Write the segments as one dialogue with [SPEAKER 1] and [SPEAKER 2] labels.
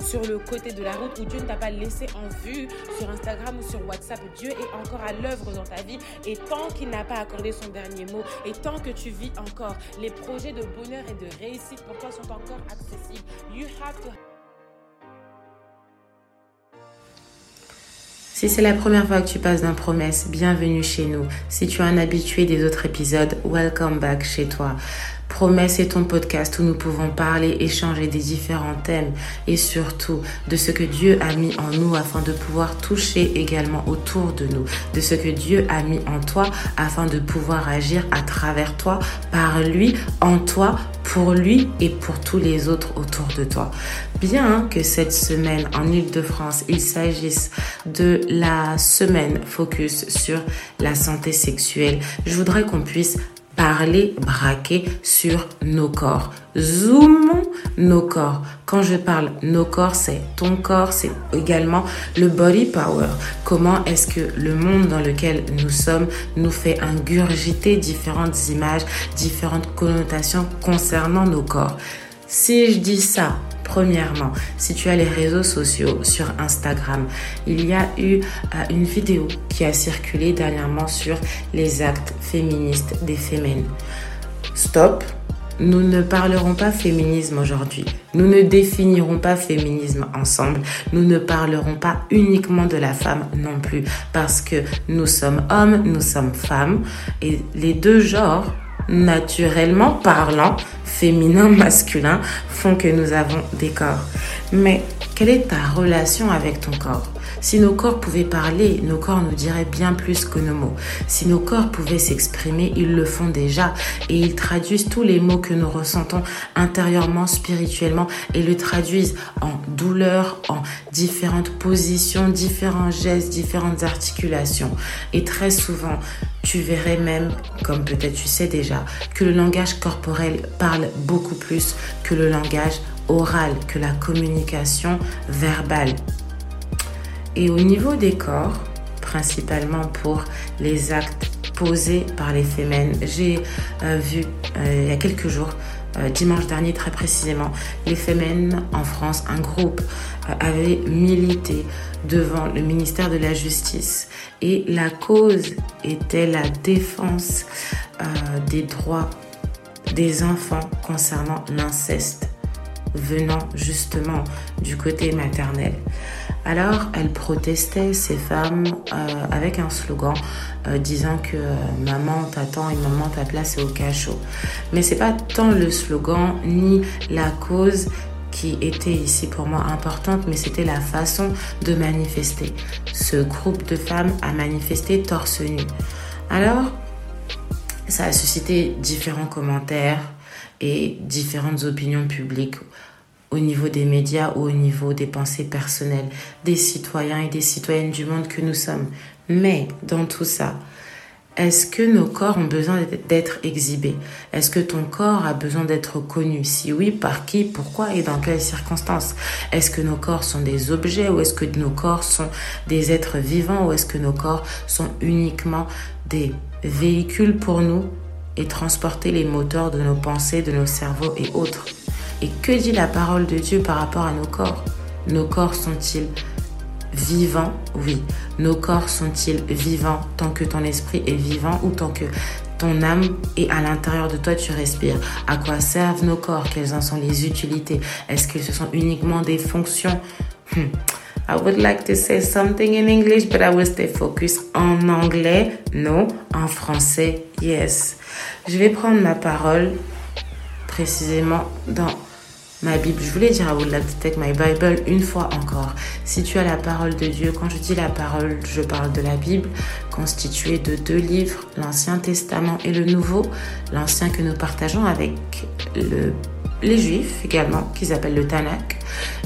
[SPEAKER 1] sur le côté de la route ou Dieu ne t'a pas laissé en vue sur Instagram ou sur WhatsApp. Dieu est encore à l'œuvre dans ta vie et tant qu'il n'a pas accordé son dernier mot et tant que tu vis encore, les projets de bonheur et de réussite pour toi sont encore accessibles. You have to
[SPEAKER 2] Si c'est la première fois que tu passes dans Promesse, bienvenue chez nous. Si tu es un habitué des autres épisodes, welcome back chez toi. Promesse est ton podcast où nous pouvons parler, échanger des différents thèmes et surtout de ce que Dieu a mis en nous afin de pouvoir toucher également autour de nous, de ce que Dieu a mis en toi afin de pouvoir agir à travers toi, par lui, en toi, pour lui et pour tous les autres autour de toi. Bien que cette semaine en Ile-de-France, il s'agisse de la semaine focus sur la santé sexuelle, je voudrais qu'on puisse parler, braquer sur nos corps. Zoomons nos corps. Quand je parle nos corps, c'est ton corps, c'est également le body power. Comment est-ce que le monde dans lequel nous sommes nous fait ingurgiter différentes images, différentes connotations concernant nos corps? Si je dis ça Premièrement, si tu as les réseaux sociaux sur Instagram, il y a eu euh, une vidéo qui a circulé dernièrement sur les actes féministes des féminin. Stop, nous ne parlerons pas féminisme aujourd'hui. Nous ne définirons pas féminisme ensemble. Nous ne parlerons pas uniquement de la femme non plus. Parce que nous sommes hommes, nous sommes femmes. Et les deux genres naturellement parlant, féminin, masculin, font que nous avons des corps. Mais quelle est ta relation avec ton corps? Si nos corps pouvaient parler, nos corps nous diraient bien plus que nos mots. Si nos corps pouvaient s'exprimer, ils le font déjà et ils traduisent tous les mots que nous ressentons intérieurement, spirituellement et le traduisent en douleur, en différentes positions, différents gestes, différentes articulations. Et très souvent, tu verrais même, comme peut-être tu sais déjà, que le langage corporel parle beaucoup plus que le langage oral, que la communication verbale. Et au niveau des corps, principalement pour les actes posés par les femmes, j'ai euh, vu euh, il y a quelques jours, euh, dimanche dernier très précisément, les femmes en France, un groupe avait milité devant le ministère de la Justice et la cause était la défense des droits des enfants concernant l'inceste venant justement du côté maternel. Alors, elle protestait ces femmes euh, avec un slogan euh, disant que euh, maman t'attend et maman ta place est au cachot. Mais c'est pas tant le slogan ni la cause qui était ici pour moi importante, mais c'était la façon de manifester. Ce groupe de femmes a manifesté torse nu. Alors, ça a suscité différents commentaires et différentes opinions publiques au niveau des médias ou au niveau des pensées personnelles des citoyens et des citoyennes du monde que nous sommes. Mais dans tout ça, est-ce que nos corps ont besoin d'être exhibés? Est-ce que ton corps a besoin d'être connu? Si oui, par qui, pourquoi? Et dans quelles circonstances? Est-ce que nos corps sont des objets ou est-ce que nos corps sont des êtres vivants ou est-ce que nos corps sont uniquement des véhicules pour nous et transporter les moteurs de nos pensées, de nos cerveaux et autres? Et que dit la parole de Dieu par rapport à nos corps? Nos corps sont-ils vivants? Oui. Nos corps sont-ils vivants tant que ton esprit est vivant ou tant que ton âme est à l'intérieur de toi, tu respires? À quoi servent nos corps? Quelles en sont les utilités? Est-ce que ce sont uniquement des fonctions? Hmm. I would like to say something in English, but I will stay focused en anglais. Non, en français, yes. Je vais prendre ma parole précisément dans ma Bible. Je voulais dire I would like to take my Bible une fois encore. Si tu as la parole de Dieu, quand je dis la parole, je parle de la Bible, constituée de deux livres, l'Ancien Testament et le Nouveau. L'Ancien que nous partageons avec le les Juifs également, qu'ils appellent le Tanakh,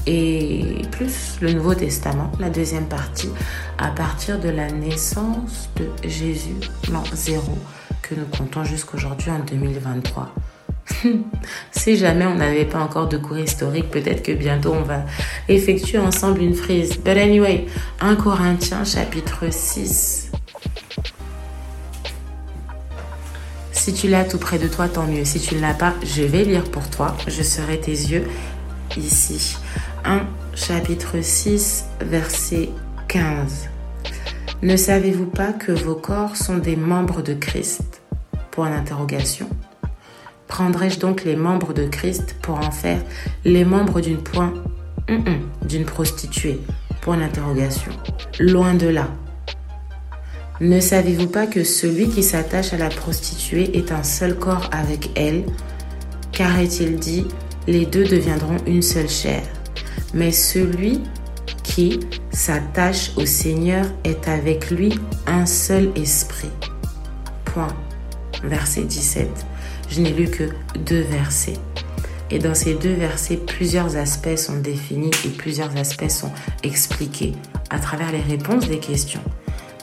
[SPEAKER 2] et plus le Nouveau Testament, la deuxième partie, à partir de la naissance de Jésus, l'an zéro, que nous comptons jusqu'aujourd'hui en 2023. si jamais on n'avait pas encore de cours historique, peut-être que bientôt on va effectuer ensemble une frise. But anyway, 1 Corinthiens chapitre 6. Si tu l'as tout près de toi, tant mieux. Si tu ne l'as pas, je vais lire pour toi. Je serai tes yeux ici. 1 chapitre 6 verset 15. Ne savez-vous pas que vos corps sont des membres de Christ? Point d'interrogation. Prendrai-je donc les membres de Christ pour en faire les membres d'une point d'une prostituée? Point d'interrogation. Loin de là. Ne savez-vous pas que celui qui s'attache à la prostituée est un seul corps avec elle? Car est-il dit, les deux deviendront une seule chair. Mais celui qui s'attache au Seigneur est avec lui un seul esprit. Point. Verset 17 je n'ai lu que deux versets. Et dans ces deux versets, plusieurs aspects sont définis et plusieurs aspects sont expliqués à travers les réponses des questions.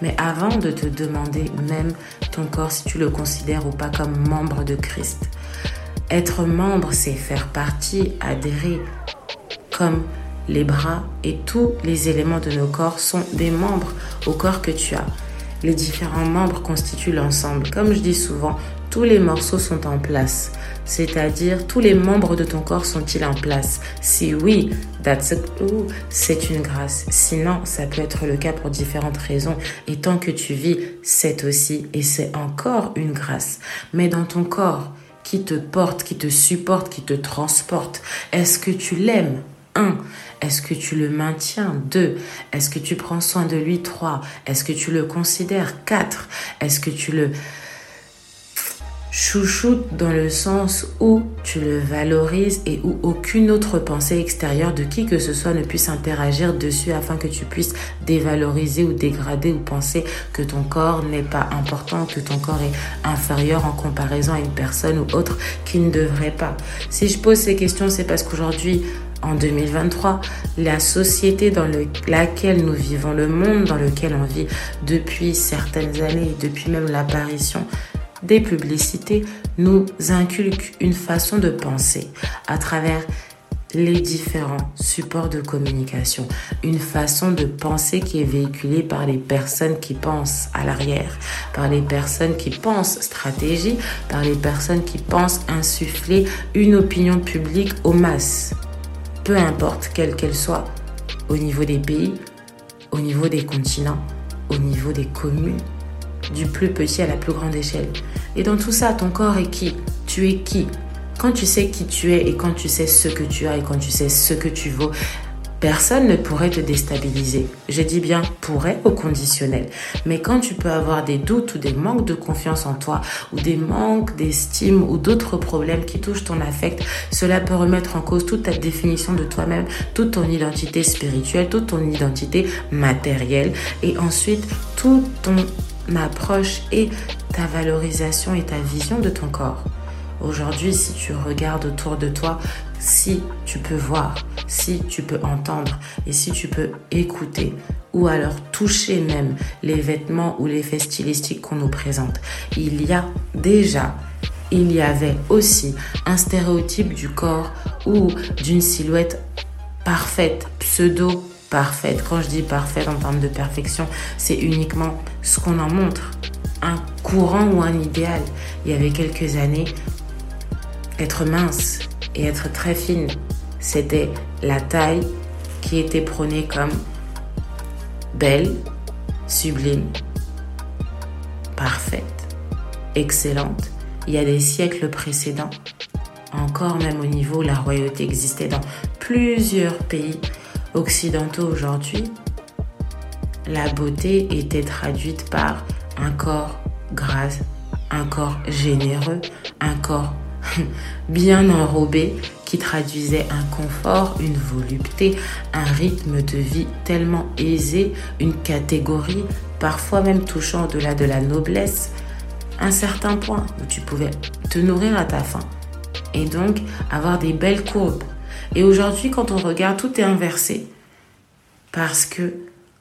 [SPEAKER 2] Mais avant de te demander même ton corps si tu le considères ou pas comme membre de Christ, être membre, c'est faire partie, adhérer, comme les bras et tous les éléments de nos corps sont des membres au corps que tu as. Les différents membres constituent l'ensemble. Comme je dis souvent, tous les morceaux sont en place. C'est-à-dire, tous les membres de ton corps sont-ils en place? Si oui, c'est une grâce. Sinon, ça peut être le cas pour différentes raisons. Et tant que tu vis, c'est aussi et c'est encore une grâce. Mais dans ton corps, qui te porte, qui te supporte, qui te transporte, est-ce que tu l'aimes? 1. Est-ce que tu le maintiens? 2. Est-ce que tu prends soin de lui? 3. Est-ce que tu le considères? 4. Est-ce que tu le chouchoute dans le sens où tu le valorises et où aucune autre pensée extérieure de qui que ce soit ne puisse interagir dessus afin que tu puisses dévaloriser ou dégrader ou penser que ton corps n'est pas important, que ton corps est inférieur en comparaison à une personne ou autre qui ne devrait pas. Si je pose ces questions, c'est parce qu'aujourd'hui, en 2023, la société dans laquelle nous vivons, le monde dans lequel on vit depuis certaines années, depuis même l'apparition des publicités nous inculquent une façon de penser à travers les différents supports de communication, une façon de penser qui est véhiculée par les personnes qui pensent à l'arrière, par les personnes qui pensent stratégie, par les personnes qui pensent insuffler une opinion publique aux masses, peu importe quelle qu'elle soit, au niveau des pays, au niveau des continents, au niveau des communes, du plus petit à la plus grande échelle. Et dans tout ça, ton corps est qui? Tu es qui? Quand tu sais qui tu es et quand tu sais ce que tu as et quand tu sais ce que tu vaux, personne ne pourrait te déstabiliser. Je dis bien pourrait au conditionnel. Mais quand tu peux avoir des doutes ou des manques de confiance en toi ou des manques d'estime ou d'autres problèmes qui touchent ton affect, cela peut remettre en cause toute ta définition de toi-même, toute ton identité spirituelle, toute ton identité matérielle et ensuite tout ton approche et ta valorisation et ta vision de ton corps. Aujourd'hui, si tu regardes autour de toi, si tu peux voir, si tu peux entendre et si tu peux écouter ou alors toucher même les vêtements ou les faits stylistiques qu'on nous présente, il y a déjà, il y avait aussi un stéréotype du corps ou d'une silhouette parfaite, pseudo parfaite. Quand je dis parfaite en termes de perfection, c'est uniquement ce qu'on en montre. Un courant ou un idéal. Il y avait quelques années, être mince et être très fine, c'était la taille qui était prônée comme belle, sublime, parfaite, excellente. Il y a des siècles précédents, encore même au niveau la royauté existait dans plusieurs pays occidentaux aujourd'hui, la beauté était traduite par un corps gras, un corps généreux, un corps bien enrobé qui traduisait un confort, une volupté, un rythme de vie tellement aisé, une catégorie, parfois même touchant au-delà de la noblesse, un certain point où tu pouvais te nourrir à ta faim et donc avoir des belles courbes. Et aujourd'hui, quand on regarde, tout est inversé. Parce que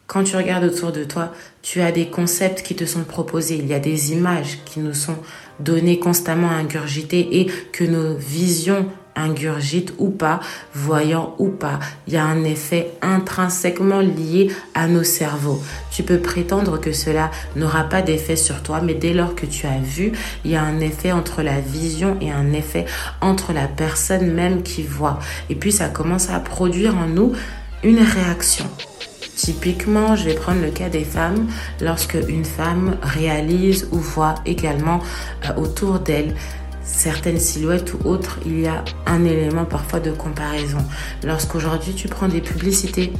[SPEAKER 2] quand tu regardes autour de toi, tu as des concepts qui te sont proposés, il y a des images qui nous sont données constamment ingurgitées et que nos visions ingurgites ou pas, voyant ou pas, il y a un effet intrinsèquement lié à nos cerveaux. Tu peux prétendre que cela n'aura pas d'effet sur toi, mais dès lors que tu as vu, il y a un effet entre la vision et un effet entre la personne même qui voit. Et puis ça commence à produire en nous une réaction. Typiquement, je vais prendre le cas des femmes. Lorsque une femme réalise ou voit également euh, autour d'elle certaines silhouettes ou autres, il y a un élément parfois de comparaison. Lorsqu'aujourd'hui tu prends des publicités,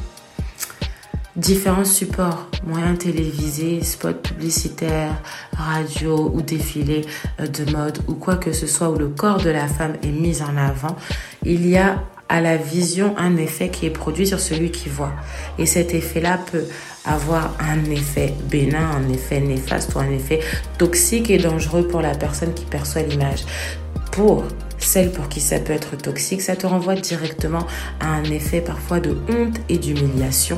[SPEAKER 2] différents supports, moyens télévisés, spots publicitaires, radio ou défilés euh, de mode ou quoi que ce soit où le corps de la femme est mis en avant, il y a à la vision un effet qui est produit sur celui qui voit. Et cet effet-là peut avoir un effet bénin, un effet néfaste ou un effet toxique et dangereux pour la personne qui perçoit l'image. Pour celle pour qui ça peut être toxique, ça te renvoie directement à un effet parfois de honte et d'humiliation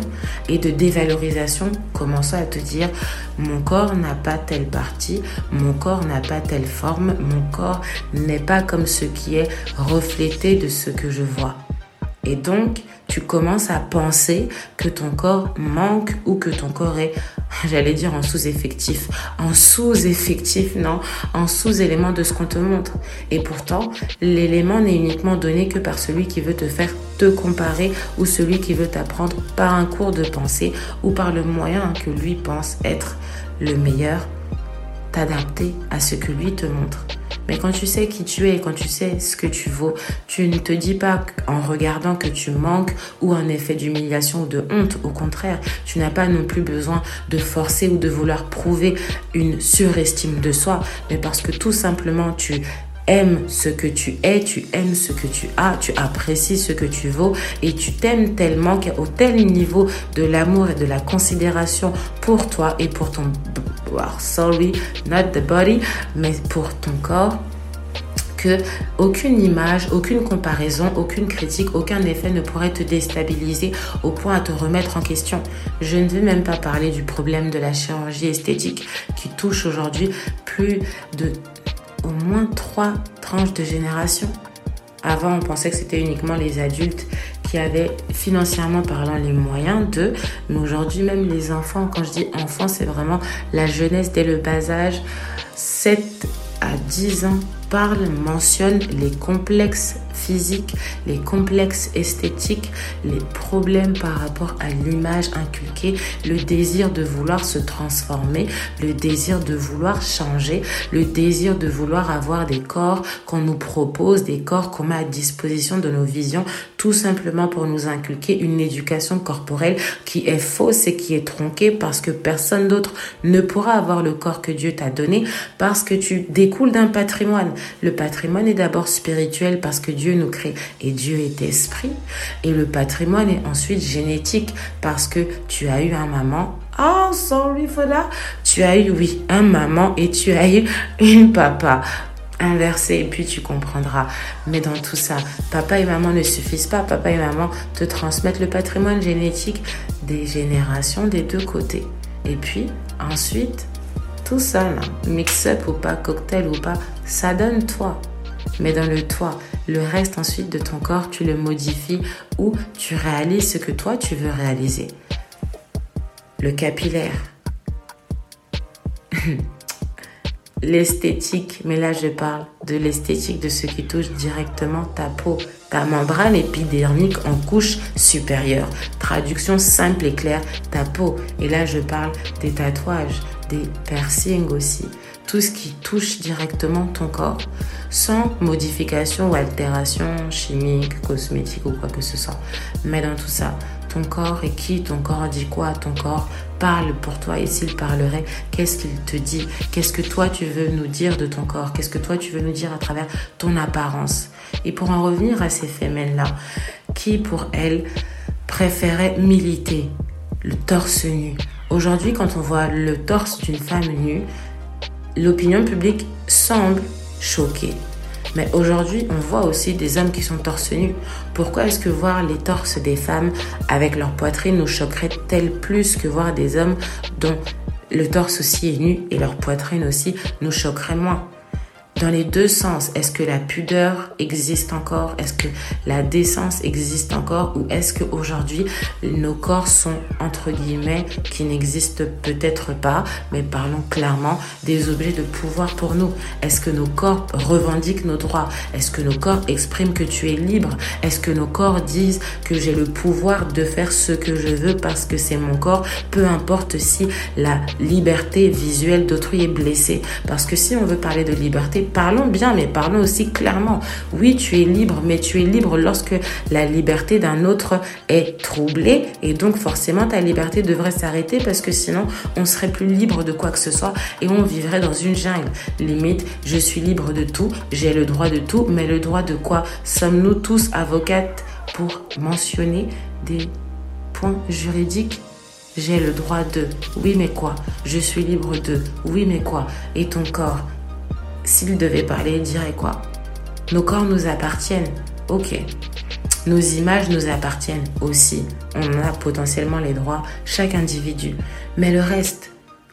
[SPEAKER 2] et de dévalorisation, commençant à te dire mon corps n'a pas telle partie, mon corps n'a pas telle forme, mon corps n'est pas comme ce qui est reflété de ce que je vois. Et donc, tu commences à penser que ton corps manque ou que ton corps est, j'allais dire, en sous-effectif. En sous-effectif, non, en sous-élément de ce qu'on te montre. Et pourtant, l'élément n'est uniquement donné que par celui qui veut te faire te comparer ou celui qui veut t'apprendre par un cours de pensée ou par le moyen que lui pense être le meilleur, t'adapter à ce que lui te montre. Mais quand tu sais qui tu es, quand tu sais ce que tu vaux, tu ne te dis pas en regardant que tu manques ou un effet d'humiliation ou de honte. Au contraire, tu n'as pas non plus besoin de forcer ou de vouloir prouver une surestime de soi, mais parce que tout simplement tu aimes ce que tu es, tu aimes ce que tu as, tu apprécies ce que tu vaux et tu t'aimes tellement qu'au tel niveau de l'amour et de la considération pour toi et pour ton sorry, not the body, mais pour ton corps, que aucune image, aucune comparaison, aucune critique, aucun effet ne pourrait te déstabiliser au point à te remettre en question. Je ne veux même pas parler du problème de la chirurgie esthétique qui touche aujourd'hui plus de au moins trois tranches de génération. Avant, on pensait que c'était uniquement les adultes avaient financièrement parlant les moyens de, mais aujourd'hui même les enfants, quand je dis enfants, c'est vraiment la jeunesse dès le bas âge, 7 à 10 ans, parle, mentionne les complexes physiques, les complexes esthétiques, les problèmes par rapport à l'image inculquée, le désir de vouloir se transformer, le désir de vouloir changer, le désir de vouloir avoir des corps qu'on nous propose, des corps qu'on met à disposition de nos visions, tout simplement pour nous inculquer une éducation corporelle qui est fausse et qui est tronquée parce que personne d'autre ne pourra avoir le corps que Dieu t'a donné parce que tu découles d'un patrimoine. Le patrimoine est d'abord spirituel parce que Dieu nous crée et Dieu est esprit. Et le patrimoine est ensuite génétique parce que tu as eu un maman. Oh, sorry for that. Tu as eu, oui, un maman et tu as eu une papa inversé et puis tu comprendras. Mais dans tout ça, papa et maman ne suffisent pas. Papa et maman te transmettent le patrimoine génétique des générations des deux côtés. Et puis ensuite, tout ça, mix-up ou pas, cocktail ou pas, ça donne toi. Mais dans le toi, le reste ensuite de ton corps, tu le modifies ou tu réalises ce que toi tu veux réaliser. Le capillaire. L'esthétique, mais là je parle de l'esthétique de ce qui touche directement ta peau, ta membrane épidermique en couche supérieure. Traduction simple et claire, ta peau. Et là je parle des tatouages, des piercings aussi tout ce qui touche directement ton corps sans modification ou altération chimique, cosmétique ou quoi que ce soit. Mais dans tout ça, ton corps est qui? Ton corps dit quoi Ton corps? Parle pour toi et s'il parlerait, qu'est-ce qu'il te dit? Qu'est-ce que toi tu veux nous dire de ton corps? Qu'est-ce que toi tu veux nous dire à travers ton apparence? Et pour en revenir à ces femelles-là, qui pour elles préférait militer? Le torse nu. Aujourd'hui, quand on voit le torse d'une femme nue, l'opinion publique semble choquée. Mais aujourd'hui, on voit aussi des hommes qui sont torse nu. Pourquoi est-ce que voir les torses des femmes avec leur poitrine nous choquerait tel plus que voir des hommes dont le torse aussi est nu et leur poitrine aussi nous choquerait moins? Dans les deux sens. Est-ce que la pudeur existe encore? Est-ce que la décence existe encore? Ou est-ce qu'aujourd'hui, nos corps sont, entre guillemets, qui n'existent peut-être pas, mais parlons clairement, des objets de pouvoir pour nous. Est-ce que nos corps revendiquent nos droits? Est-ce que nos corps expriment que tu es libre? Est-ce que nos corps disent que j'ai le pouvoir de faire ce que je veux parce que c'est mon corps? Peu importe si la liberté visuelle d'autrui est blessée. Parce que si on veut parler de liberté, parlons bien, mais parlons aussi clairement. Oui, tu es libre, mais tu es libre lorsque la liberté d'un autre est troublée. Et donc, forcément, ta liberté devrait s'arrêter parce que sinon, on serait plus libre de quoi que ce soit et on vivrait dans une jungle. Limite, je suis libre de tout, j'ai le droit de tout, mais le droit de quoi Sommes-nous tous avocates pour mentionner des points juridiques? J'ai le droit de. Oui, mais quoi? Je suis libre de. Oui, mais quoi? Et ton corps? S'il devait parler, il dirait quoi? Nos corps nous appartiennent, ok. Nos images nous appartiennent aussi. On a potentiellement les droits, chaque individu. Mais le reste,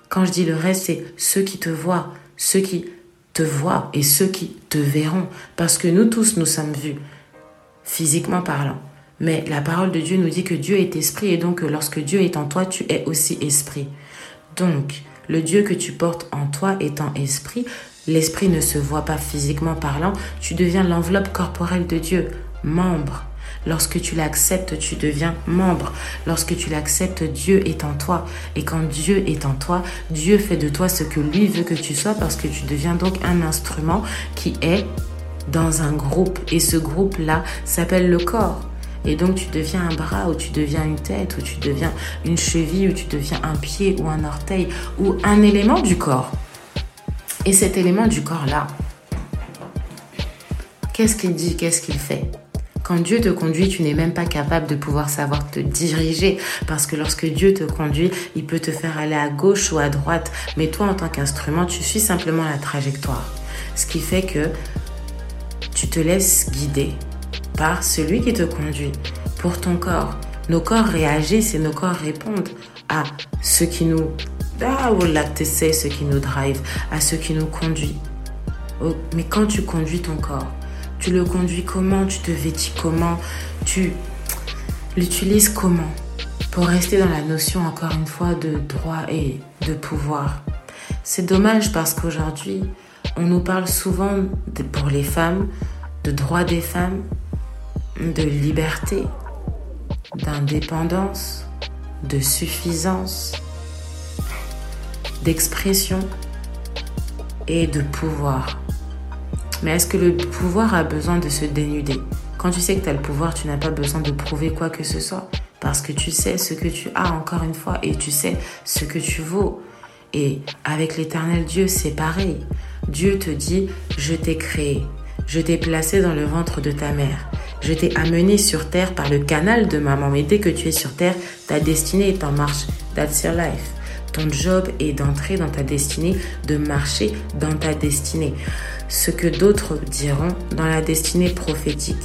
[SPEAKER 2] quand je dis le reste, c'est ceux qui te voient, ceux qui te voient et ceux qui te verront. Parce que nous tous, nous sommes vus, physiquement parlant. Mais la parole de Dieu nous dit que Dieu est esprit et donc lorsque Dieu est en toi, tu es aussi esprit. Donc, le Dieu que tu portes en toi étant esprit, L'esprit ne se voit pas physiquement parlant, tu deviens l'enveloppe corporelle de Dieu, membre. Lorsque tu l'acceptes, tu deviens membre. Lorsque tu l'acceptes, Dieu est en toi. Et quand Dieu est en toi, Dieu fait de toi ce que lui veut que tu sois parce que tu deviens donc un instrument qui est dans un groupe. Et ce groupe-là s'appelle le corps. Et donc tu deviens un bras ou tu deviens une tête ou tu deviens une cheville ou tu deviens un pied ou un orteil ou un élément du corps. Et cet élément du corps-là, qu'est-ce qu'il dit, qu'est-ce qu'il fait? Quand Dieu te conduit, tu n'es même pas capable de pouvoir savoir te diriger parce que lorsque Dieu te conduit, il peut te faire aller à gauche ou à droite, mais toi en tant qu'instrument, tu suis simplement la trajectoire. Ce qui fait que tu te laisses guider par celui qui te conduit pour ton corps. Nos corps réagissent et nos corps répondent à ce qui nous ah, c'est ce qui nous drive, à ce qui nous conduit. Oh, mais quand tu conduis ton corps, tu le conduis comment? Tu te vêtis comment? Tu l'utilises comment? Pour rester dans la notion, encore une fois, de droit et de pouvoir. C'est dommage parce qu'aujourd'hui, on nous parle souvent, pour les femmes, de droit des femmes, de liberté, d'indépendance, de suffisance d'expression et de pouvoir. Mais est-ce que le pouvoir a besoin de se dénuder? Quand tu sais que tu as le pouvoir, tu n'as pas besoin de prouver quoi que ce soit. Parce que tu sais ce que tu as encore une fois et tu sais ce que tu vaux. Et avec l'éternel Dieu, c'est pareil. Dieu te dit, je t'ai créé, je t'ai placé dans le ventre de ta mère. Je t'ai amené sur terre par le canal de maman. Mais dès que tu es sur terre, ta destinée est en marche. That's your life. Ton job est d'entrer dans ta destinée, de marcher dans ta destinée. Ce que d'autres diront dans la destinée prophétique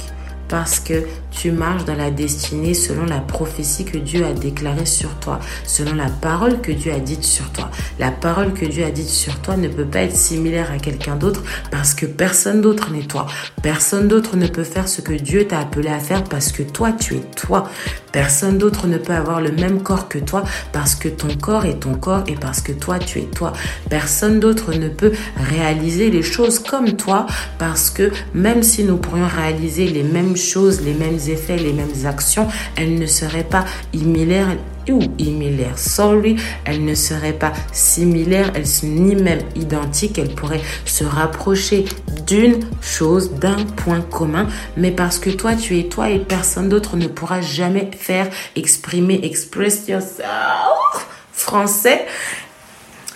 [SPEAKER 2] parce que tu marches dans la destinée selon la prophétie que Dieu a déclarée sur toi, selon la parole que Dieu a dite sur toi. La parole que Dieu a dite sur toi ne peut pas être similaire à quelqu'un d'autre parce que personne d'autre n'est toi. Personne d'autre ne peut faire ce que Dieu t'a appelé à faire parce que toi, tu es toi. Personne d'autre ne peut avoir le même corps que toi parce que ton corps est ton corps et parce que toi, tu es toi. Personne d'autre ne peut réaliser les choses comme toi parce que même si nous pourrions réaliser les mêmes choses, les mêmes effets, les mêmes actions, elles ne seraient pas similaires ou similaires, sorry, elles ne seraient pas similaires, elles sont ni même identiques, elles pourraient se rapprocher d'une chose, d'un point commun, mais parce que toi tu es toi et personne d'autre ne pourra jamais faire exprimer, express yourself français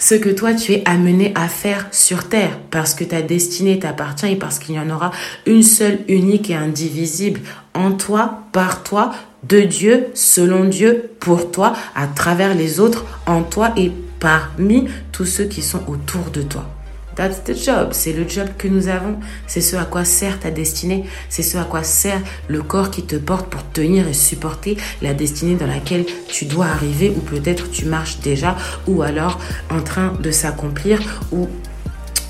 [SPEAKER 2] ce que toi tu es amené à faire sur terre parce que ta destinée t'appartient et parce qu'il y en aura une seule, unique et indivisible en toi, par toi, de Dieu, selon Dieu, pour toi, à travers les autres, en toi et parmi tous ceux qui sont autour de toi. C'est le job que nous avons. C'est ce à quoi sert ta destinée. C'est ce à quoi sert le corps qui te porte pour tenir et supporter la destinée dans laquelle tu dois arriver ou peut-être tu marches déjà ou alors en train de s'accomplir ou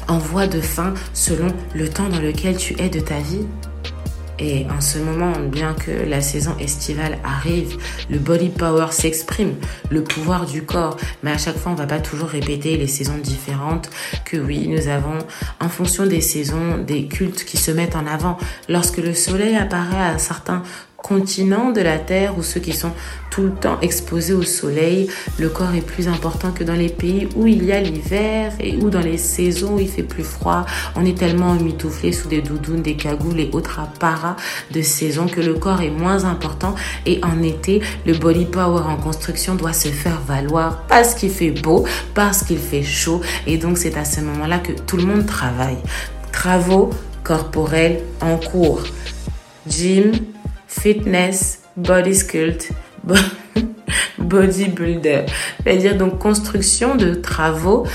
[SPEAKER 2] en voie de fin selon le temps dans lequel tu es de ta vie. Et en ce moment, bien que la saison estivale arrive, le body power s'exprime, le pouvoir du corps. Mais à chaque fois, on va pas toujours répéter les saisons différentes. Que oui, nous avons, en fonction des saisons, des cultes qui se mettent en avant. Lorsque le soleil apparaît à certains continents de la Terre ou ceux qui sont tout le temps exposés au soleil, le corps est plus important que dans les pays où il y a l'hiver et où dans les saisons où il fait plus froid, on est tellement mitouflé sous des doudounes, des cagoules et autres apparats de saison que le corps est moins important et en été, le body power en construction doit se faire valoir parce qu'il fait beau, parce qu'il fait chaud et donc c'est à ce moment-là que tout le monde travaille. Travaux corporels en cours. Gym, fitness, body sculpt, bodybuilder. C'est-à-dire donc construction de travaux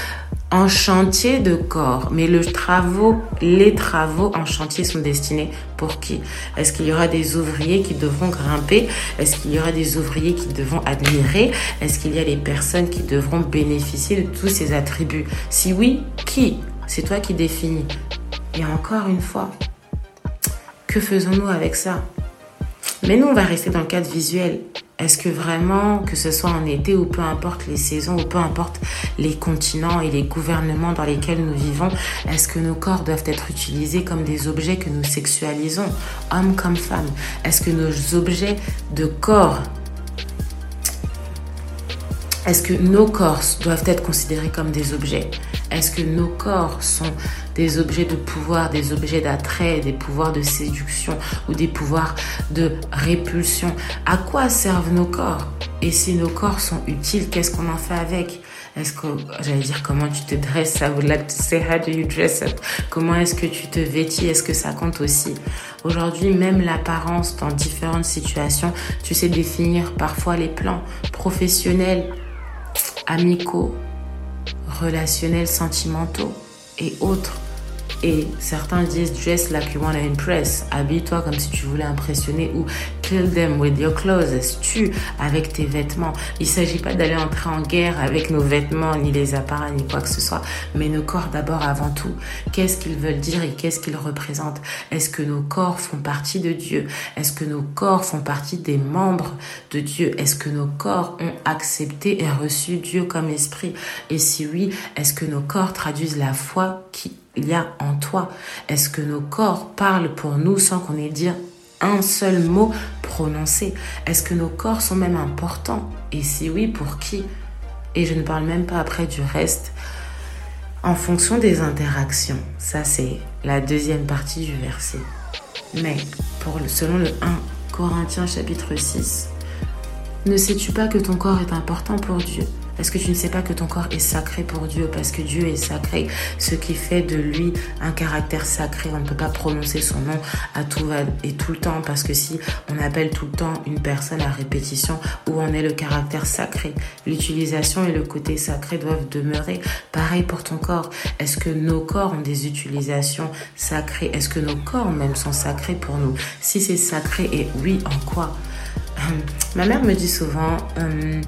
[SPEAKER 2] en chantier de corps. Mais le travaux, les travaux en chantier sont destinés pour qui? Est-ce qu'il y aura des ouvriers qui devront grimper? Est-ce qu'il y aura des ouvriers qui devront admirer? Est-ce qu'il y a des personnes qui devront bénéficier de tous ces attributs? Si oui, qui? C'est toi qui définis. Et encore une fois, que faisons-nous avec ça? Mais nous, on va rester dans le cadre visuel. Est-ce que vraiment, que ce soit en été ou peu importe les saisons ou peu importe les continents et les gouvernements dans lesquels nous vivons, est-ce que nos corps doivent être utilisés comme des objets que nous sexualisons, hommes comme femmes? Est-ce que nos objets de corps est-ce que nos corps doivent être considérés comme des objets? Est-ce que nos corps sont des objets de pouvoir, des objets d'attrait, des pouvoirs de séduction ou des pouvoirs de répulsion À quoi servent nos corps? Et si nos corps sont utiles, qu'est-ce qu'on en fait avec? Est-ce que, j'allais dire, comment tu te dresses? I would like to say, how do you dress? Comment est-ce que tu te vêtis? Est-ce que ça compte aussi? Aujourd'hui, même l'apparence dans différentes situations, tu sais définir parfois les plans professionnels, amicaux, relationnels, sentimentaux et autres. Et certains disent dress like you want to impress. Habille-toi comme si tu voulais impressionner ou kill them with your clothes. Tue avec tes vêtements. Il s'agit pas d'aller entrer en guerre avec nos vêtements, ni les appareils, ni quoi que ce soit, mais nos corps d'abord avant tout. Qu'est-ce qu'ils veulent dire et qu'est-ce qu'ils représentent? Est-ce que nos corps font partie de Dieu? Est-ce que nos corps font partie des membres de Dieu? Est-ce que nos corps ont accepté et reçu Dieu comme esprit? Et si oui, est-ce que nos corps traduisent la foi qui il y a en toi. Est-ce que nos corps parlent pour nous sans qu'on ait dit un seul mot prononcé? Est-ce que nos corps sont même importants? Et si oui, pour qui? Et je ne parle même pas après du reste. En fonction des interactions, ça c'est la deuxième partie du verset. Mais pour selon le 1 Corinthiens chapitre 6, ne sais-tu pas que ton corps est important pour Dieu? Est-ce que tu ne sais pas que ton corps est sacré pour Dieu Parce que Dieu est sacré, ce qui fait de lui un caractère sacré. On ne peut pas prononcer son nom à tout et tout le temps parce que si on appelle tout le temps une personne à répétition, où en est le caractère sacré L'utilisation et le côté sacré doivent demeurer. Pareil pour ton corps. Est-ce que nos corps ont des utilisations sacrées? Est-ce que nos corps même sont sacrés pour nous? Si c'est sacré, et oui, en quoi? Hum, Ma mère me dit souvent, hum,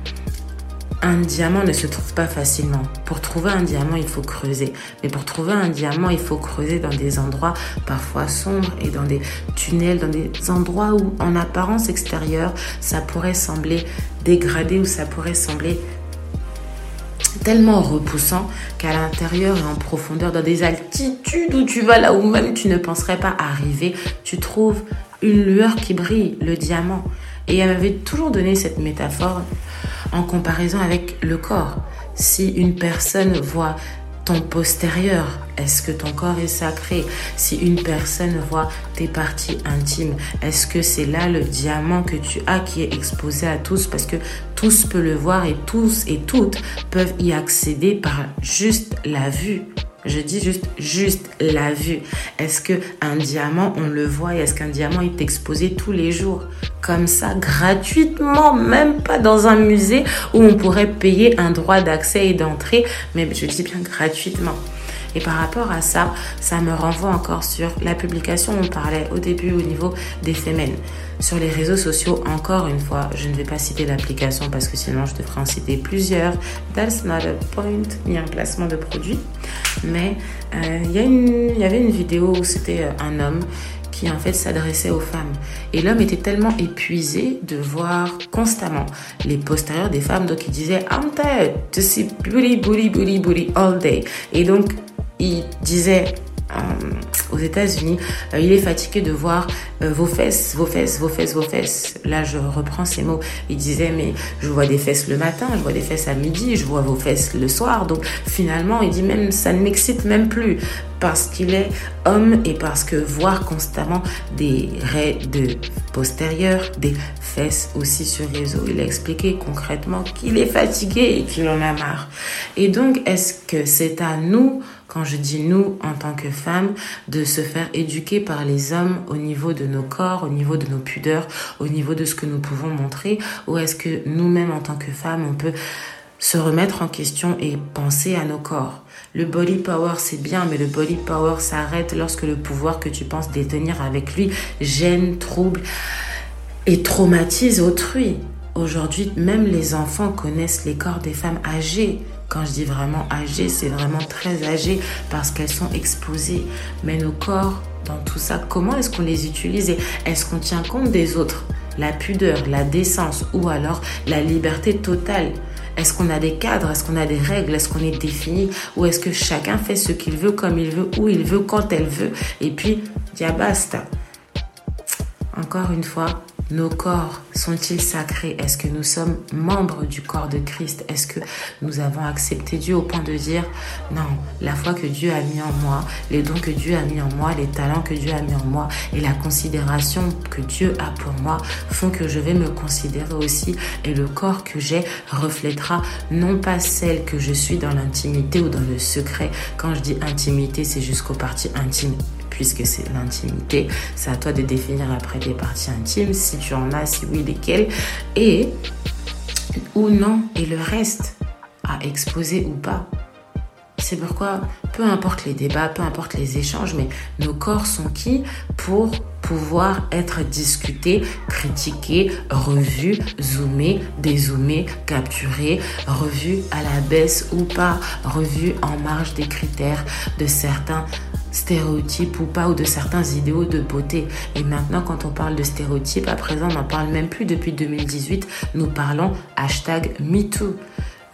[SPEAKER 2] un diamant ne se trouve pas facilement. Pour trouver un diamant, il faut creuser. Mais pour trouver un diamant, il faut creuser dans des endroits parfois sombres et dans des tunnels, dans des endroits où, en apparence extérieure, ça pourrait sembler dégradé ou ça pourrait sembler tellement repoussant qu'à l'intérieur et en profondeur, dans des altitudes où tu vas là où même tu ne penserais pas arriver, tu trouves une lueur qui brille, le diamant. Et elle m'avait toujours donné cette métaphore en comparaison avec le corps. Si une personne voit ton postérieur, est-ce que ton corps est sacré? Si une personne voit tes parties intimes, est-ce que c'est là le diamant que tu as qui est exposé à tous? Parce que tous peuvent le voir et tous et toutes peuvent y accéder par juste la vue. Je dis juste, juste la vue. Est-ce que un diamant, on le voit Est-ce qu'un diamant est exposé tous les jours? Comme ça, gratuitement, même pas dans un musée où on pourrait payer un droit d'accès et d'entrée, mais je dis bien gratuitement. Et par rapport à ça, ça me renvoie encore sur la publication on parlait au début au niveau des femmes. Sur les réseaux sociaux, encore une fois, je ne vais pas citer l'application parce que sinon je devrais en citer plusieurs. That's not a point, ni un placement de produit. Mais euh, il y, y, avait une vidéo où c'était euh, un homme qui en fait s'adressait aux femmes. Et l'homme était tellement épuisé de voir constamment les postérieurs des femmes, donc il disait I'm tired to see booty, booty, booty, booty all day. Et donc il disait aux États-Unis, euh, il est fatigué de voir euh, vos fesses, vos fesses, vos fesses, vos fesses. Là, je reprends ces mots. Il disait, mais je vois des fesses le matin, je vois des fesses à midi, je vois vos fesses le soir. Donc, finalement, il dit même, ça ne m'excite même plus parce qu'il est homme et parce que voir constamment des raies de postérieures, des fesses aussi sur réseau, il a expliqué concrètement qu'il est fatigué et qu'il en a marre. Et donc, est-ce que c'est à nous quand je dis nous en tant que femmes, de se faire éduquer par les hommes au niveau de nos corps, au niveau de nos pudeurs, au niveau de ce que nous pouvons montrer, ou est-ce que nous-mêmes en tant que femmes, on peut se remettre en question et penser à nos corps? Le body power, c'est bien, mais le body power s'arrête lorsque le pouvoir que tu penses détenir avec lui gêne, trouble et traumatise autrui. Aujourd'hui, même les enfants connaissent les corps des femmes âgées. Quand je dis vraiment âgées, c'est vraiment très âgées parce qu'elles sont exposées. Mais nos corps, dans tout ça, comment est-ce qu'on les utilise est-ce qu'on tient compte des autres? La pudeur, la décence ou alors la liberté totale. Est-ce qu'on a des cadres? Est-ce qu'on a des règles? Est-ce qu'on est défini? Ou est-ce que chacun fait ce qu'il veut, comme il veut, où il veut, quand elle veut? Et puis, ya. Encore une fois, nos corps sont-ils sacrés? Est-ce que nous sommes membres du corps de Christ? Est-ce que nous avons accepté Dieu au point de dire non, la foi que Dieu a mis en moi, les dons que Dieu a mis en moi, les talents que Dieu a mis en moi et la considération que Dieu a pour moi font que je vais me considérer aussi et le corps que j'ai reflètera non pas celle que je suis dans l'intimité ou dans le secret. Quand je dis intimité, c'est jusqu'aux parties intimes puisque c'est l'intimité. C'est à toi de définir après tes parties intimes, si tu en as, si oui, lesquelles, et ou non, et le reste à exposer ou pas. C'est pourquoi, peu importe les débats, peu importe les échanges, mais nos corps sont qui pour pouvoir être discutés, critiqués, revus, zoomés, dézoomés, capturés, revus à la baisse ou pas, revus en marge des critères de certains stéréotypes ou pas, ou de certains idéaux de beauté. Et maintenant, quand on parle de stéréotypes, à présent, on n'en parle même plus depuis 2018, nous parlons hashtag MeToo.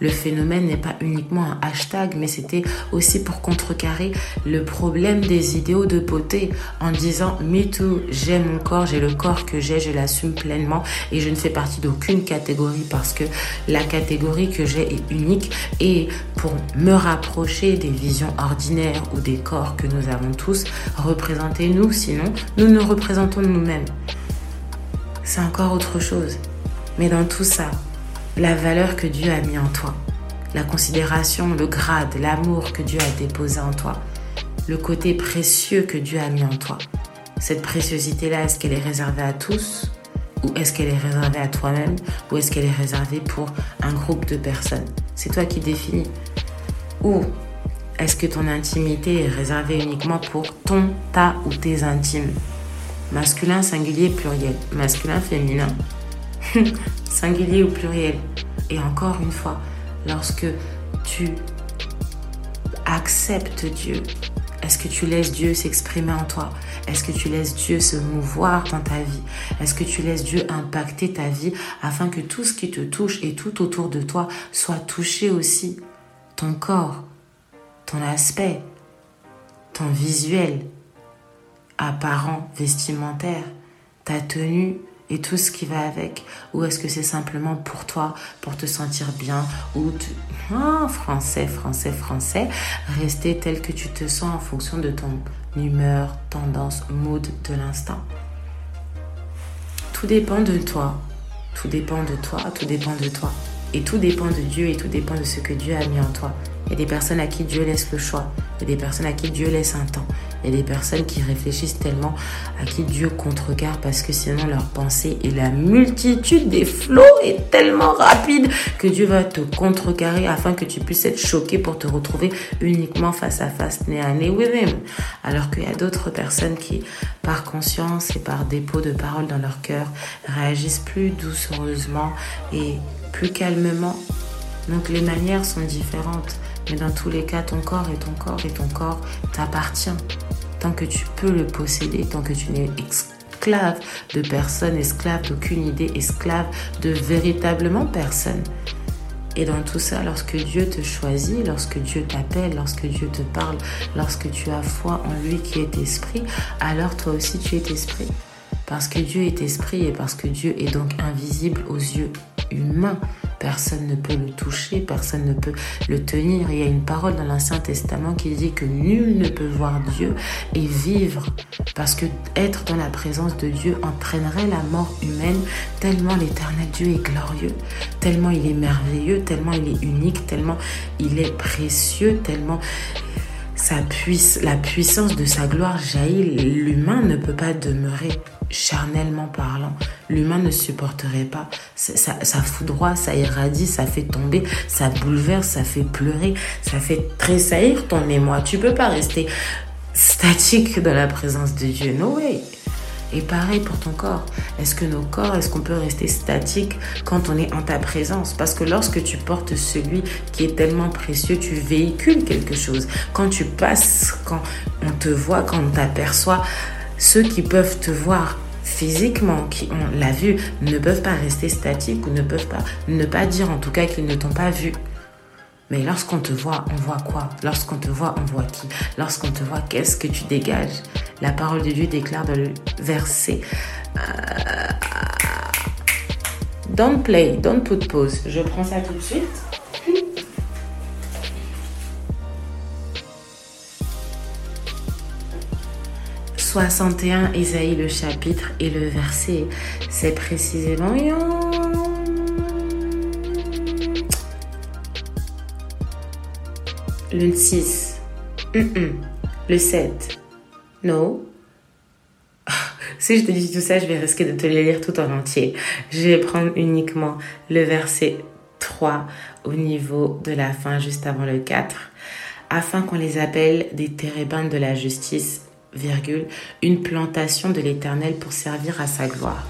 [SPEAKER 2] Le phénomène n'est pas uniquement un hashtag, mais c'était aussi pour contrecarrer le problème des idéaux de beauté en disant Me too, j'ai mon corps, j'ai le corps que j'ai, je l'assume pleinement et je ne fais partie d'aucune catégorie parce que la catégorie que j'ai est unique et pour me rapprocher des visions ordinaires ou des corps que nous avons tous, représentez-nous, sinon nous nous représentons nous-mêmes. C'est encore autre chose. Mais dans tout ça, la valeur que Dieu a mis en toi, la considération, le grade, l'amour que Dieu a déposé en toi, le côté précieux que Dieu a mis en toi. Cette préciosité-là, est-ce qu'elle est réservée à tous? Ou est-ce qu'elle est réservée à toi-même? Ou est-ce qu'elle est réservée pour un groupe de personnes? C'est toi qui définis. Ou est-ce que ton intimité est réservée uniquement pour ton, ta ou tes intimes? Masculin, singulier, pluriel. Masculin, féminin. singulier ou pluriel. Et encore une fois, lorsque tu acceptes Dieu, est-ce que tu laisses Dieu s'exprimer en toi? Est-ce que tu laisses Dieu se mouvoir dans ta vie? Est-ce que tu laisses Dieu impacter ta vie afin que tout ce qui te touche et tout autour de toi soit touché aussi? Ton corps, ton aspect, ton visuel, apparent, vestimentaire, ta tenue, et tout ce qui va avec Ou est-ce que c'est simplement pour toi, pour te sentir bien Ou ah, français, français, français, rester tel que tu te sens en fonction de ton humeur, tendance, mood de l'instant Tout dépend de toi. Tout dépend de toi, tout dépend de toi. Et tout dépend de Dieu et tout dépend de ce que Dieu a mis en toi. Il y a des personnes à qui Dieu laisse le choix. Il y a des personnes à qui Dieu laisse un temps. Il y a des personnes qui réfléchissent tellement à qui Dieu contrecarre parce que sinon leur pensée et la multitude des flots est tellement rapide que Dieu va te contrecarrer afin que tu puisses être choqué pour te retrouver uniquement face à face, nez à nez him. Alors qu'il y a d'autres personnes qui, par conscience et par dépôt de parole dans leur cœur, réagissent plus doucereusement et plus calmement. Donc les manières sont différentes. Mais dans tous les cas, ton corps est ton corps et ton corps t'appartient. Tant que tu peux le posséder, tant que tu n'es esclave de personne, esclave d'aucune idée, esclave de véritablement personne. Et dans tout ça, lorsque Dieu te choisit, lorsque Dieu t'appelle, lorsque Dieu te parle, lorsque tu as foi en lui qui est esprit, alors toi aussi tu es esprit. Parce que Dieu est esprit et parce que Dieu est donc invisible aux yeux humains. Personne ne peut le toucher, personne ne peut le tenir. Il y a une parole dans l'Ancien Testament qui dit que nul ne peut voir Dieu et vivre. Parce que être dans la présence de Dieu entraînerait la mort humaine tellement l'éternel Dieu est glorieux, tellement il est merveilleux, tellement il est unique, tellement il est précieux, tellement sa puisse, la puissance de sa gloire jaillit. L'humain ne peut pas demeurer charnellement parlant, l'humain ne supporterait pas. Ça, ça foudroie, ça irradie, ça fait tomber, ça bouleverse, ça fait pleurer, ça fait tressaillir ton émoi. Tu peux pas rester statique dans la présence de Dieu. No way. Et pareil pour ton corps. Est-ce que nos corps, est-ce qu'on peut rester statique quand on est en ta présence? Parce que lorsque tu portes celui qui est tellement précieux, tu véhicules quelque chose. Quand tu passes, quand on te voit, quand on t'aperçoit, ceux qui peuvent te voir physiquement, qui ont la vue, ne peuvent pas rester statiques ou ne peuvent pas ne pas dire en tout cas qu'ils ne t'ont pas vu. Mais lorsqu'on te voit, on voit quoi? Lorsqu'on te voit, on voit qui? Lorsqu'on te voit, qu'est-ce que tu dégages? La parole de Dieu déclare dans le verset. Euh, don't play, don't put pause. Je prends ça tout de suite. 61, Isaïe le chapitre et le verset, c'est précisément le 6, le 7, no. Si je te dis tout ça, je vais risquer de te les lire tout en entier. Je vais prendre uniquement le verset 3 au niveau de la fin, juste avant le 4, afin qu'on les appelle des térébintes de la justice une plantation de l'Éternel pour servir à sa gloire.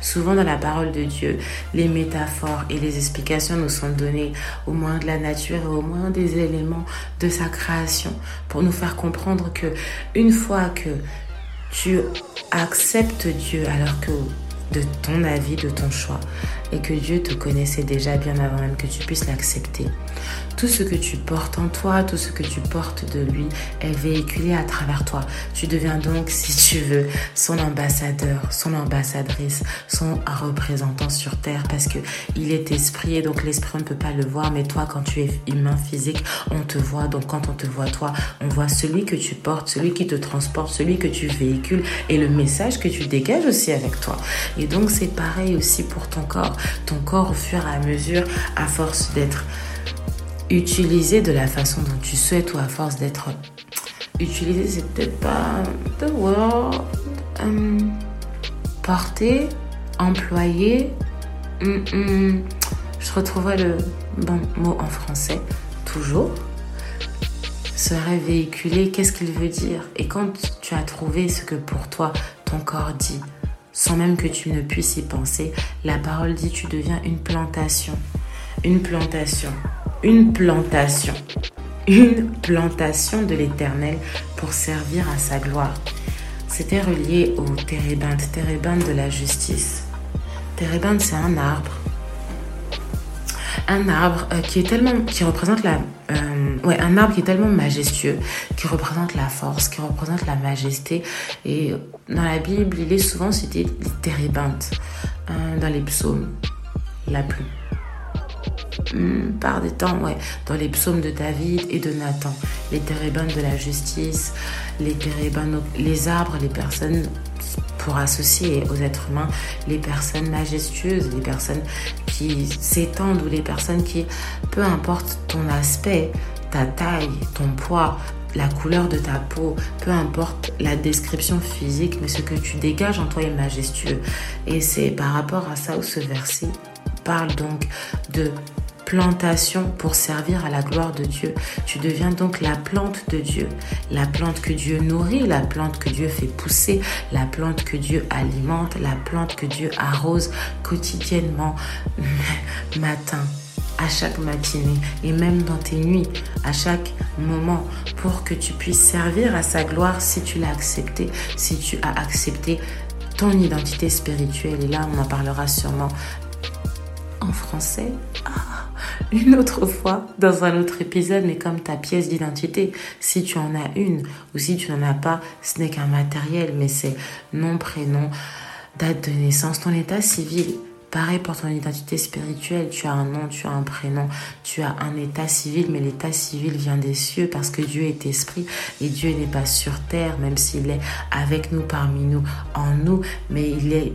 [SPEAKER 2] Souvent dans la parole de Dieu, les métaphores et les explications nous sont données au moins de la nature et au moins des éléments de sa création pour nous faire comprendre que une fois que tu acceptes Dieu alors que de ton avis, de ton choix, et que Dieu te connaissait déjà bien avant même que tu puisses l'accepter. Tout ce que tu portes en toi, tout ce que tu portes de lui est véhiculé à travers toi. Tu deviens donc, si tu veux, son ambassadeur, son ambassadrice, son représentant sur terre parce que il est esprit et donc l'esprit on ne peut pas le voir, mais toi quand tu es humain physique, on te voit. Donc quand on te voit toi, on voit celui que tu portes, celui qui te transporte, celui que tu véhicules et le message que tu dégages aussi avec toi. Et donc c'est pareil aussi pour ton corps. Ton corps au fur et à mesure, à force d'être utilisé de la façon dont tu souhaites ou à force d'être utilisé, c'est peut-être pas the word. Um, porté, employé. Mm, mm. je retrouverai le bon mot en français, toujours. Serait véhiculé, qu'est-ce qu'il veut dire? Et quand tu as trouvé ce que pour toi ton corps dit, sans même que tu ne puisses y penser, la parole dit tu deviens une plantation. Une plantation. Une plantation. Une plantation de l'éternel pour servir à sa gloire. C'était relié au térébinthe, térébinthe de la justice. Térébinthe, c'est un arbre. Un arbre euh, qui est tellement, qui représente la, euh, ouais, un arbre qui est tellement majestueux, qui représente la force, qui représente la majesté. Et dans la Bible, il est souvent cité les térébinthes euh, dans les psaumes, la pluie. Par des temps, ouais, dans les psaumes de David et de Nathan, les térébintes de la justice, les térébintes, les arbres, les personnes pour associer aux êtres humains les personnes majestueuses, les personnes qui s'étendent ou les personnes qui, peu importe ton aspect, ta taille, ton poids, la couleur de ta peau, peu importe la description physique, mais ce que tu dégages en toi est majestueux. Et c'est par rapport à ça où ce verset parle donc de plantation pour servir à la gloire de Dieu. Tu deviens donc la plante de Dieu, la plante que Dieu nourrit, la plante que Dieu fait pousser, la plante que Dieu alimente, la plante que Dieu arrose quotidiennement, matin, à chaque matinée et même dans tes nuits, à chaque moment, pour que tu puisses servir à sa gloire si tu l'as accepté, si tu as accepté ton identité spirituelle. Et là, on en parlera sûrement en français. Ah, une autre fois dans un autre épisode, mais comme ta pièce d'identité. Si tu en as une ou si tu n'en as pas, ce n'est qu'un matériel, mais c'est nom, prénom, date de naissance, ton état civil. Pareil pour ton identité spirituelle, tu as un nom, tu as un prénom, tu as un état civil, mais l'état civil vient des cieux parce que Dieu est esprit et Dieu n'est pas sur terre, même s'il est avec nous, parmi nous, en nous, mais il est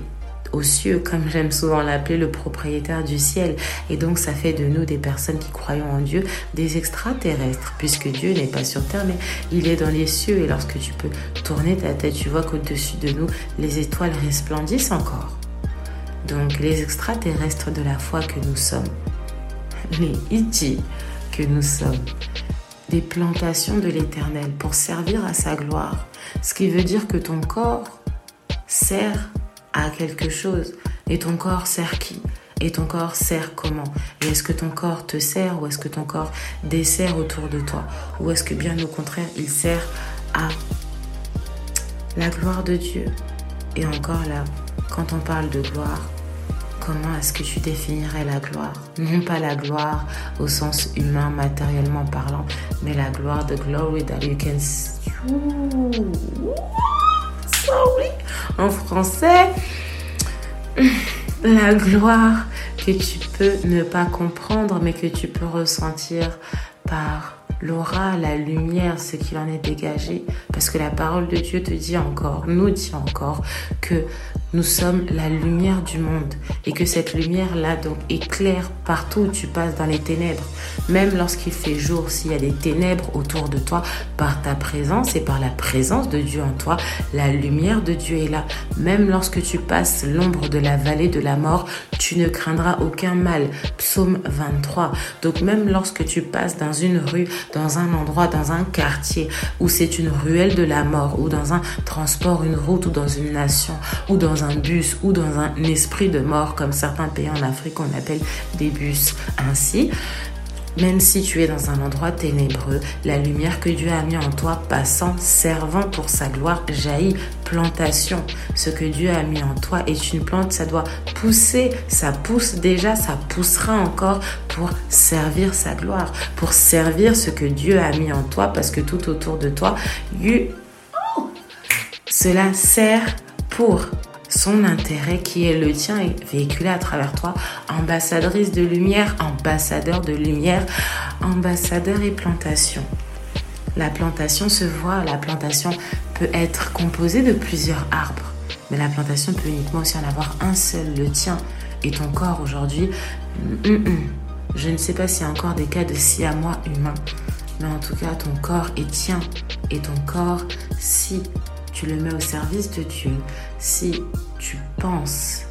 [SPEAKER 2] aux cieux, comme j'aime souvent l'appeler, le propriétaire du ciel. Et donc ça fait de nous des personnes qui croyons en Dieu, des extraterrestres, puisque Dieu n'est pas sur terre, mais il est dans les cieux. Et lorsque tu peux tourner ta tête, tu vois qu'au-dessus de nous, les étoiles resplendissent encore. Donc les extraterrestres de la foi que nous sommes, les Iti que nous sommes, des plantations de l'Éternel pour servir à sa gloire. Ce qui veut dire que ton corps sert à quelque chose. Et ton corps sert qui? Et ton corps sert comment? Est-ce que ton corps te sert ou est-ce que ton corps dessert autour de toi? Ou est-ce que bien au contraire, il sert à la gloire de Dieu? Et encore là, quand on parle de gloire, comment est-ce que tu définirais la gloire? Non pas la gloire au sens humain, matériellement parlant, mais la gloire de glory that you can... En français, la gloire que tu peux ne pas comprendre, mais que tu peux ressentir par l'aura, la lumière, ce qu'il en est dégagé. Parce que la parole de Dieu te dit encore, nous dit encore, que nous sommes la lumière du monde et que cette lumière-là donc éclaire partout où tu passes dans les ténèbres. Même lorsqu'il fait jour, s'il y a des ténèbres autour de toi, par ta présence et par la présence de Dieu en toi, la lumière de Dieu est là. Même lorsque tu passes l'ombre de la vallée de la mort, tu ne craindras aucun mal. Psaume 23. Donc même lorsque tu passes dans une rue, dans un endroit, dans un quartier où c'est une ruelle de la mort, ou dans un transport, une route, ou dans une nation, ou dans un bus ou dans un esprit de mort, comme certains pays en Afrique on appelle des bus. Ainsi, même si tu es dans un endroit ténébreux, la lumière que Dieu a mis en toi, passant, servant pour sa gloire, jaillit. Plantation. Ce que Dieu a mis en toi est une plante, ça doit pousser, ça pousse déjà, ça poussera encore pour servir sa gloire, pour servir ce que Dieu a mis en toi, parce que tout autour de toi, cela sert pour son intérêt qui est le tien est véhiculé à travers toi. Ambassadrice de lumière, ambassadeur de lumière, ambassadeur et plantation. La plantation se voit, la plantation peut être composée de plusieurs arbres, mais la plantation peut uniquement aussi en avoir un seul, le tien. Et ton corps aujourd'hui, mm, mm, mm. je ne sais pas s'il y a encore des cas de si à moi humain, mais en tout cas, ton corps est tien. Et ton corps, si tu le mets au service de Dieu, si tu penses,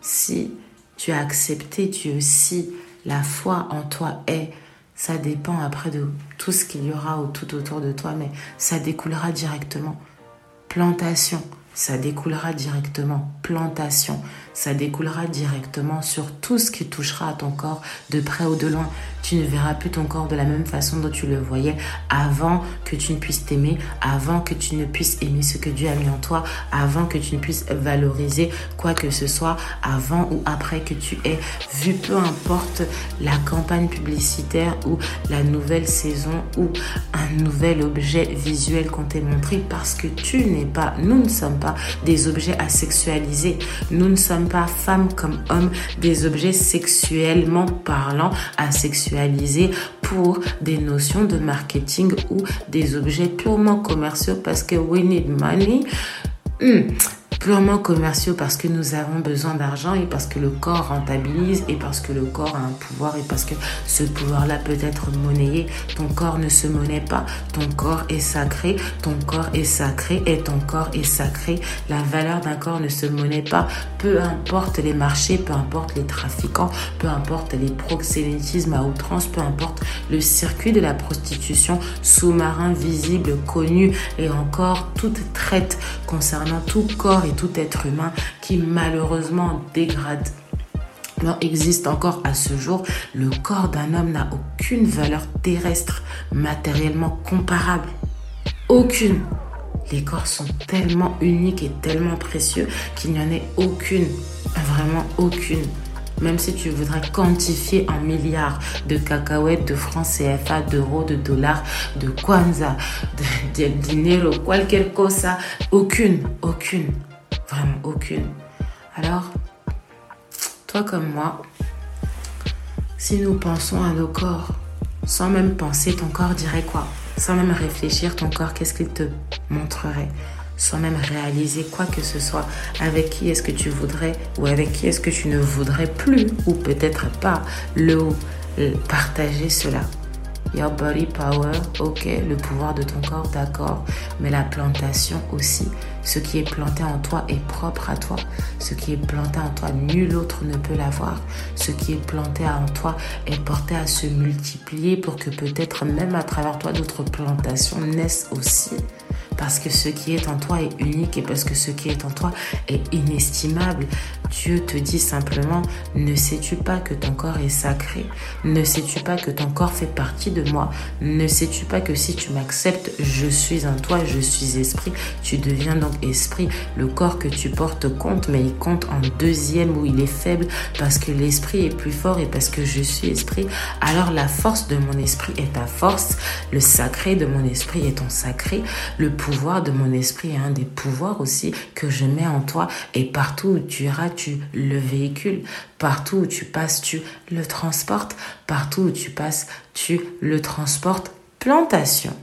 [SPEAKER 2] si tu as accepté Dieu, si la foi en toi est, ça dépend après de tout ce qu'il y aura tout autour de toi, mais ça découlera directement. Plantation, ça découlera directement. Plantation, ça découlera directement sur tout ce qui touchera à ton corps de près ou de loin. Tu ne verras plus ton corps de la même façon dont tu le voyais avant que tu ne puisses t'aimer, avant que tu ne puisses aimer ce que Dieu a mis en toi, avant que tu ne puisses valoriser quoi que ce soit, avant ou après que tu aies vu peu importe la campagne publicitaire ou la nouvelle saison ou un nouvel objet visuel qu'on t'ait montré parce que tu n'es pas, nous ne sommes pas des objets à sexualiser. Nous ne sommes pas femmes comme hommes des objets sexuellement parlant à sexualiser pour des notions de marketing ou des objets purement commerciaux parce que we need money. Hmm. Purement commerciaux parce que nous avons besoin d'argent et parce que le corps rentabilise et parce que le corps a un pouvoir et parce que ce pouvoir-là peut être monnayé. Ton corps ne se monnaie pas. Ton corps est sacré. Ton corps est sacré et ton corps est sacré. La valeur d'un corps ne se monnaie pas. Peu importe les marchés, peu importe les trafiquants, peu importe les proxénétismes à outrance, peu importe le circuit de la prostitution sous-marin, visible, connu et encore toute traite concernant tout corps tout être humain qui malheureusement dégrade. Existe encore à ce jour, le corps d'un homme n'a aucune valeur terrestre matériellement comparable. Aucune. Les corps sont tellement uniques et tellement précieux qu'il n'y en ait aucune, vraiment aucune. Même si tu voudrais quantifier en milliards de cacahuètes, de francs CFA, d'euros, de dollars, de kwanza, de, de dinero, cualquier cosa, aucune, aucune. Vraiment aucune. Alors, toi comme moi, si nous pensons à nos corps, sans même penser, ton corps dirait quoi? Sans même réfléchir, ton corps, qu'est-ce qu'il te montrerait? Sans même réaliser quoi que ce soit. Avec qui est-ce que tu voudrais ou avec qui est-ce que tu ne voudrais plus ou peut-être pas le partager cela? Your body power, ok, le pouvoir de ton corps, d'accord, mais la plantation aussi. Ce qui est planté en toi est propre à toi. Ce qui est planté en toi, nul autre ne peut l'avoir. Ce qui est planté en toi est porté à se multiplier pour que peut-être même à travers toi d'autres plantations naissent aussi parce que ce qui est en toi est unique et parce que ce qui est en toi est inestimable. Dieu te dit simplement, ne sais-tu pas que ton corps est sacré? Ne sais-tu pas que ton corps fait partie de moi? Ne sais-tu pas que si tu m'acceptes, je suis en toi, je suis esprit, tu deviens donc esprit. Le corps que tu portes compte, mais il compte en deuxième où il est faible parce que l'esprit est plus fort et parce que je suis esprit. Alors la force de mon esprit est ta force, le sacré de mon esprit est ton sacré, le pouvoir de mon esprit est un des pouvoirs aussi que je mets en toi. Et partout où tu iras, tu le véhicules. Partout où tu passes, tu le transportes. Partout où tu passes, tu le transportes. Plantation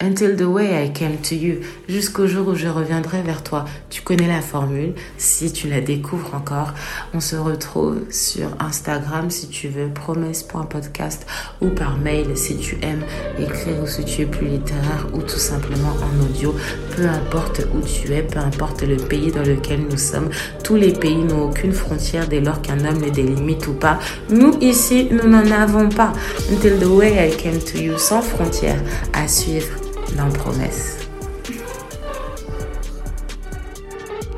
[SPEAKER 2] until the way I came to you, jusqu'au jour où je reviendrai vers toi. Tu connais la formule, si tu la découvres encore, on se retrouve sur Instagram si tu veux, promesse.podcast ou par mail si tu aimes écrire ou si tu es plus littéraire ou tout simplement en audio, peu importe où tu es, peu importe le pays dans lequel nous sommes, tous les pays n'ont aucune frontière dès lors qu'un homme les délimite ou pas. Nous ici, nous n'en avons pas. Until the way I came to you, sans frontières à suivre dans Promesse.